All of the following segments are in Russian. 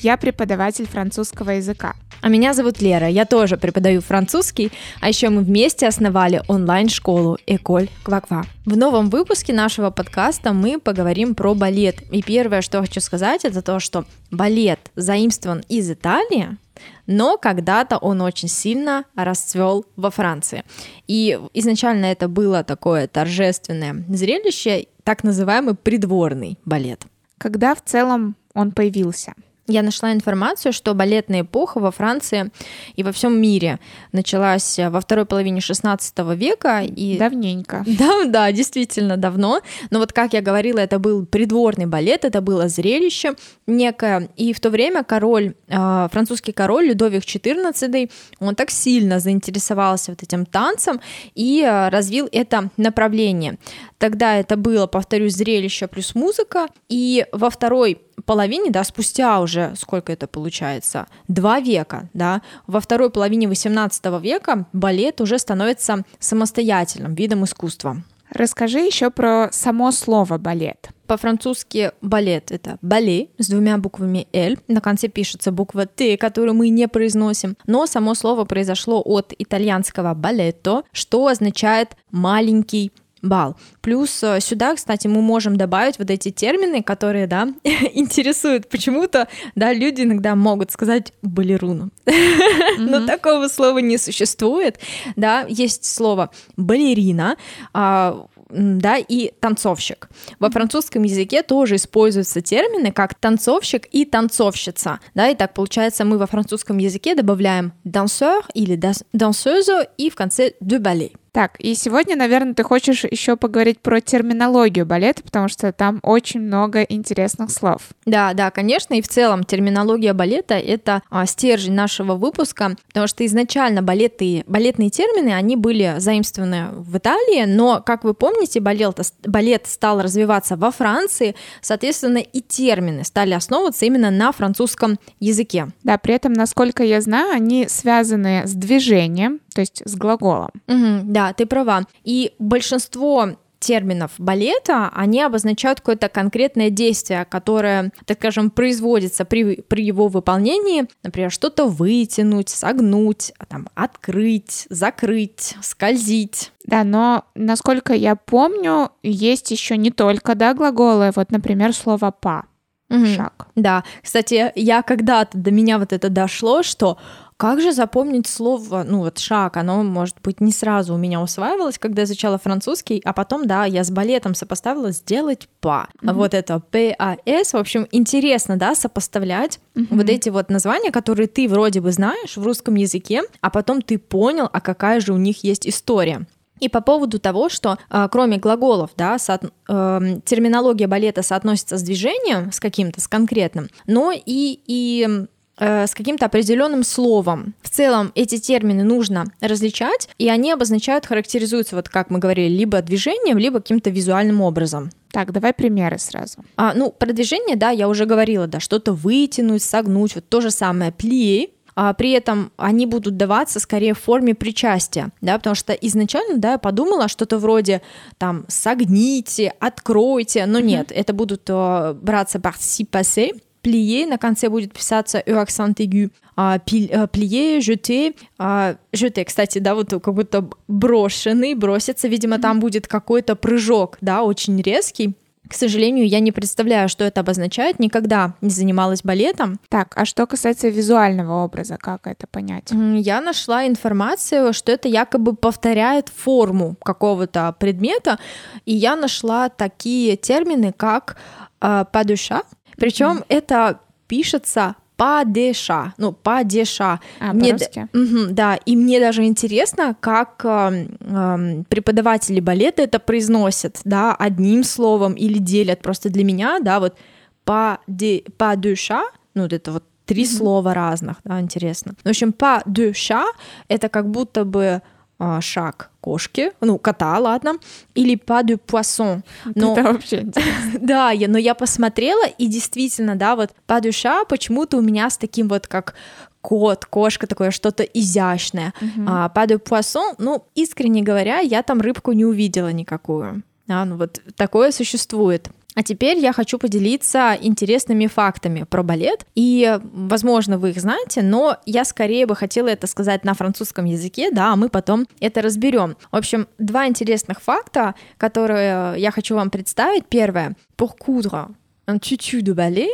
я преподаватель французского языка. А меня зовут Лера, я тоже преподаю французский, а еще мы вместе основали онлайн-школу Эколь Кваква. В новом выпуске нашего подкаста мы поговорим про балет. И первое, что хочу сказать, это то, что балет заимствован из Италии, но когда-то он очень сильно расцвел во Франции. И изначально это было такое торжественное зрелище, так называемый придворный балет. Когда в целом он появился? Я нашла информацию, что балетная эпоха во Франции и во всем мире началась во второй половине 16 века. И... Давненько. Да, да, действительно давно. Но вот как я говорила, это был придворный балет, это было зрелище некое. И в то время король, а, французский король Людовик XIV, он так сильно заинтересовался вот этим танцем и а, развил это направление. Тогда это было, повторюсь, зрелище плюс музыка. И во второй половине, да, спустя уже, сколько это получается, два века, да, во второй половине 18 века балет уже становится самостоятельным видом искусства. Расскажи еще про само слово балет. По-французски балет — это бале с двумя буквами «л». На конце пишется буква «т», которую мы не произносим. Но само слово произошло от итальянского «балетто», что означает «маленький бал. Плюс э, сюда, кстати, мы можем добавить вот эти термины, которые, да, интересуют почему-то, да, люди иногда могут сказать балеруну, но такого слова не существует, да, есть слово балерина, а, да, и танцовщик. Во французском языке тоже используются термины как танцовщик и танцовщица, да, и так получается мы во французском языке добавляем danseur или danseuse и в конце de ballet. Так, и сегодня, наверное, ты хочешь еще поговорить про терминологию балета, потому что там очень много интересных слов. Да, да, конечно, и в целом терминология балета — это а, стержень нашего выпуска, потому что изначально балеты, балетные термины, они были заимствованы в Италии, но, как вы помните, балет, балет стал развиваться во Франции, соответственно, и термины стали основываться именно на французском языке. Да, при этом, насколько я знаю, они связаны с движением, то есть с глаголом. Угу, да, ты права. И большинство терминов балета, они обозначают какое-то конкретное действие, которое, так скажем, производится при, при его выполнении, например, что-то вытянуть, согнуть, а там, открыть, закрыть, скользить. Да, но насколько я помню, есть еще не только да, глаголы, вот, например, слово па. Угу. Шаг. Да, кстати, я когда-то до меня вот это дошло, что как же запомнить слово, ну вот шаг, оно, может быть, не сразу у меня усваивалось, когда изучала французский, а потом, да, я с балетом сопоставила сделать па. Mm-hmm. Вот это П-А-С, в общем, интересно, да, сопоставлять mm-hmm. вот эти вот названия, которые ты вроде бы знаешь в русском языке, а потом ты понял, а какая же у них есть история. И по поводу того, что э, кроме глаголов, да, со, э, терминология балета соотносится с движением, с каким-то, с конкретным, но и, и Э, с каким-то определенным словом. В целом эти термины нужно различать, и они обозначают, характеризуются, вот как мы говорили, либо движением, либо каким-то визуальным образом. Так, давай примеры сразу. А, ну, про движение, да, я уже говорила, да, что-то вытянуть, согнуть, вот то же самое пли, а при этом они будут даваться скорее в форме причастия, да, потому что изначально, да, я подумала что-то вроде там согните, откройте, но mm-hmm. нет, это будут uh, браться participe plier, на конце будет писаться «e accent aigu», а, plier, jeter, а, jeter, кстати, да, вот как будто брошенный, бросится, видимо, там будет какой-то прыжок, да, очень резкий, к сожалению, я не представляю, что это обозначает, никогда не занималась балетом. Так, а что касается визуального образа, как это понять? Я нашла информацию, что это якобы повторяет форму какого-то предмета, и я нашла такие термины, как э, падуша, причем mm. это пишется падеша, ну, падеша. А, мне, угу, да, и мне даже интересно, как э, э, преподаватели балета это произносят, да, одним словом или делят. Просто для меня, да, вот паде, падеша, ну, вот это вот Три слова разных, да, интересно. В общем, chat — это как будто бы а, шаг кошки, ну, кота, ладно, или pas de poisson. Но, это вообще Да, я, но я посмотрела, и действительно, да, вот de chat почему-то у меня с таким вот как кот, кошка, такое что-то изящное. Uh-huh. А de poisson, ну, искренне говоря, я там рыбку не увидела никакую. А, ну вот такое существует. А теперь я хочу поделиться интересными фактами про балет. И, возможно, вы их знаете, но я скорее бы хотела это сказать на французском языке, да, а мы потом это разберем. В общем, два интересных факта, которые я хочу вам представить. Первое. Pour coudre un tutu de ballet,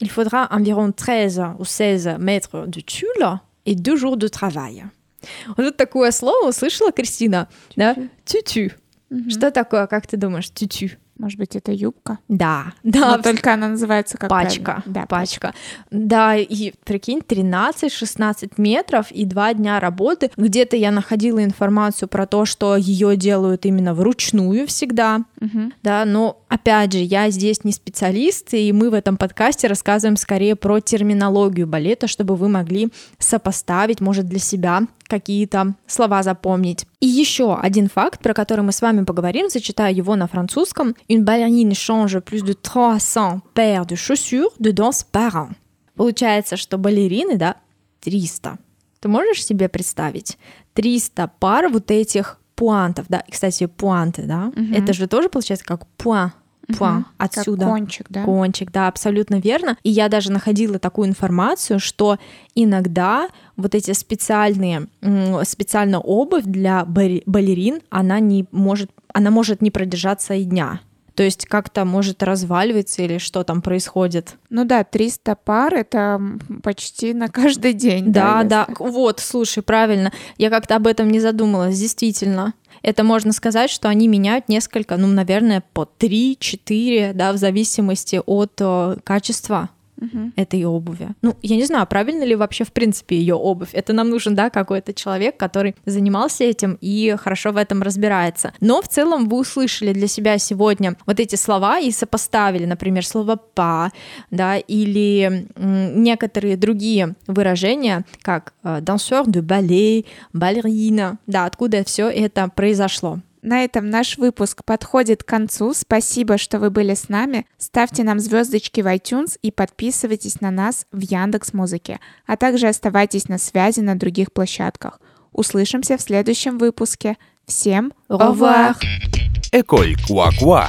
il faudra environ 13 ou 16 mètres de tulle et deux jours de travail. Вот такое слово услышала Кристина, да? Тютю. Угу. Что такое, как ты думаешь, тютю? Может быть, это юбка? Да, да. Но только она называется как пачка. Да, пачка. Да, и прикинь, 13-16 метров и два дня работы. Где-то я находила информацию про то, что ее делают именно вручную всегда. Угу. Да, но опять же, я здесь не специалист, и мы в этом подкасте рассказываем скорее про терминологию балета, чтобы вы могли сопоставить, может, для себя какие-то слова запомнить. И еще один факт, про который мы с вами поговорим, зачитаю его на французском. Une ballerine change plus de 300 paires de chaussures de danse par an. Получается, что балерины, да, 300. Ты можешь себе представить? 300 пар вот этих пуантов, да, и, кстати, пуанты, да, угу. это же тоже получается как пуан, пуа, угу, отсюда. Как кончик, да? Кончик, да, абсолютно верно. И я даже находила такую информацию, что иногда вот эти специальные, специальная обувь для балерин, она не может, она может не продержаться и дня. То есть как-то может разваливаться или что там происходит. Ну да, 300 пар — это почти на каждый день. Да, да, да. вот, слушай, правильно. Я как-то об этом не задумалась, действительно это можно сказать, что они меняют несколько, ну, наверное, по 3-4, да, в зависимости от э, качества угу. этой обуви. Ну, я не знаю, правильно ли вообще в принципе ее обувь. Это нам нужен, да, какой-то человек, который занимался этим и хорошо в этом разбирается. Но в целом вы услышали для себя сегодня вот эти слова и сопоставили, например, слово па, да, или некоторые другие выражения, как danseur de ballet, балерина, да, откуда все это произошло. На этом наш выпуск подходит к концу. Спасибо, что вы были с нами. Ставьте нам звездочки в iTunes и подписывайтесь на нас в Яндекс Музыке, а также оставайтесь на связи на других площадках. Услышимся в следующем выпуске. Всем au revoir! École Quoi Quoi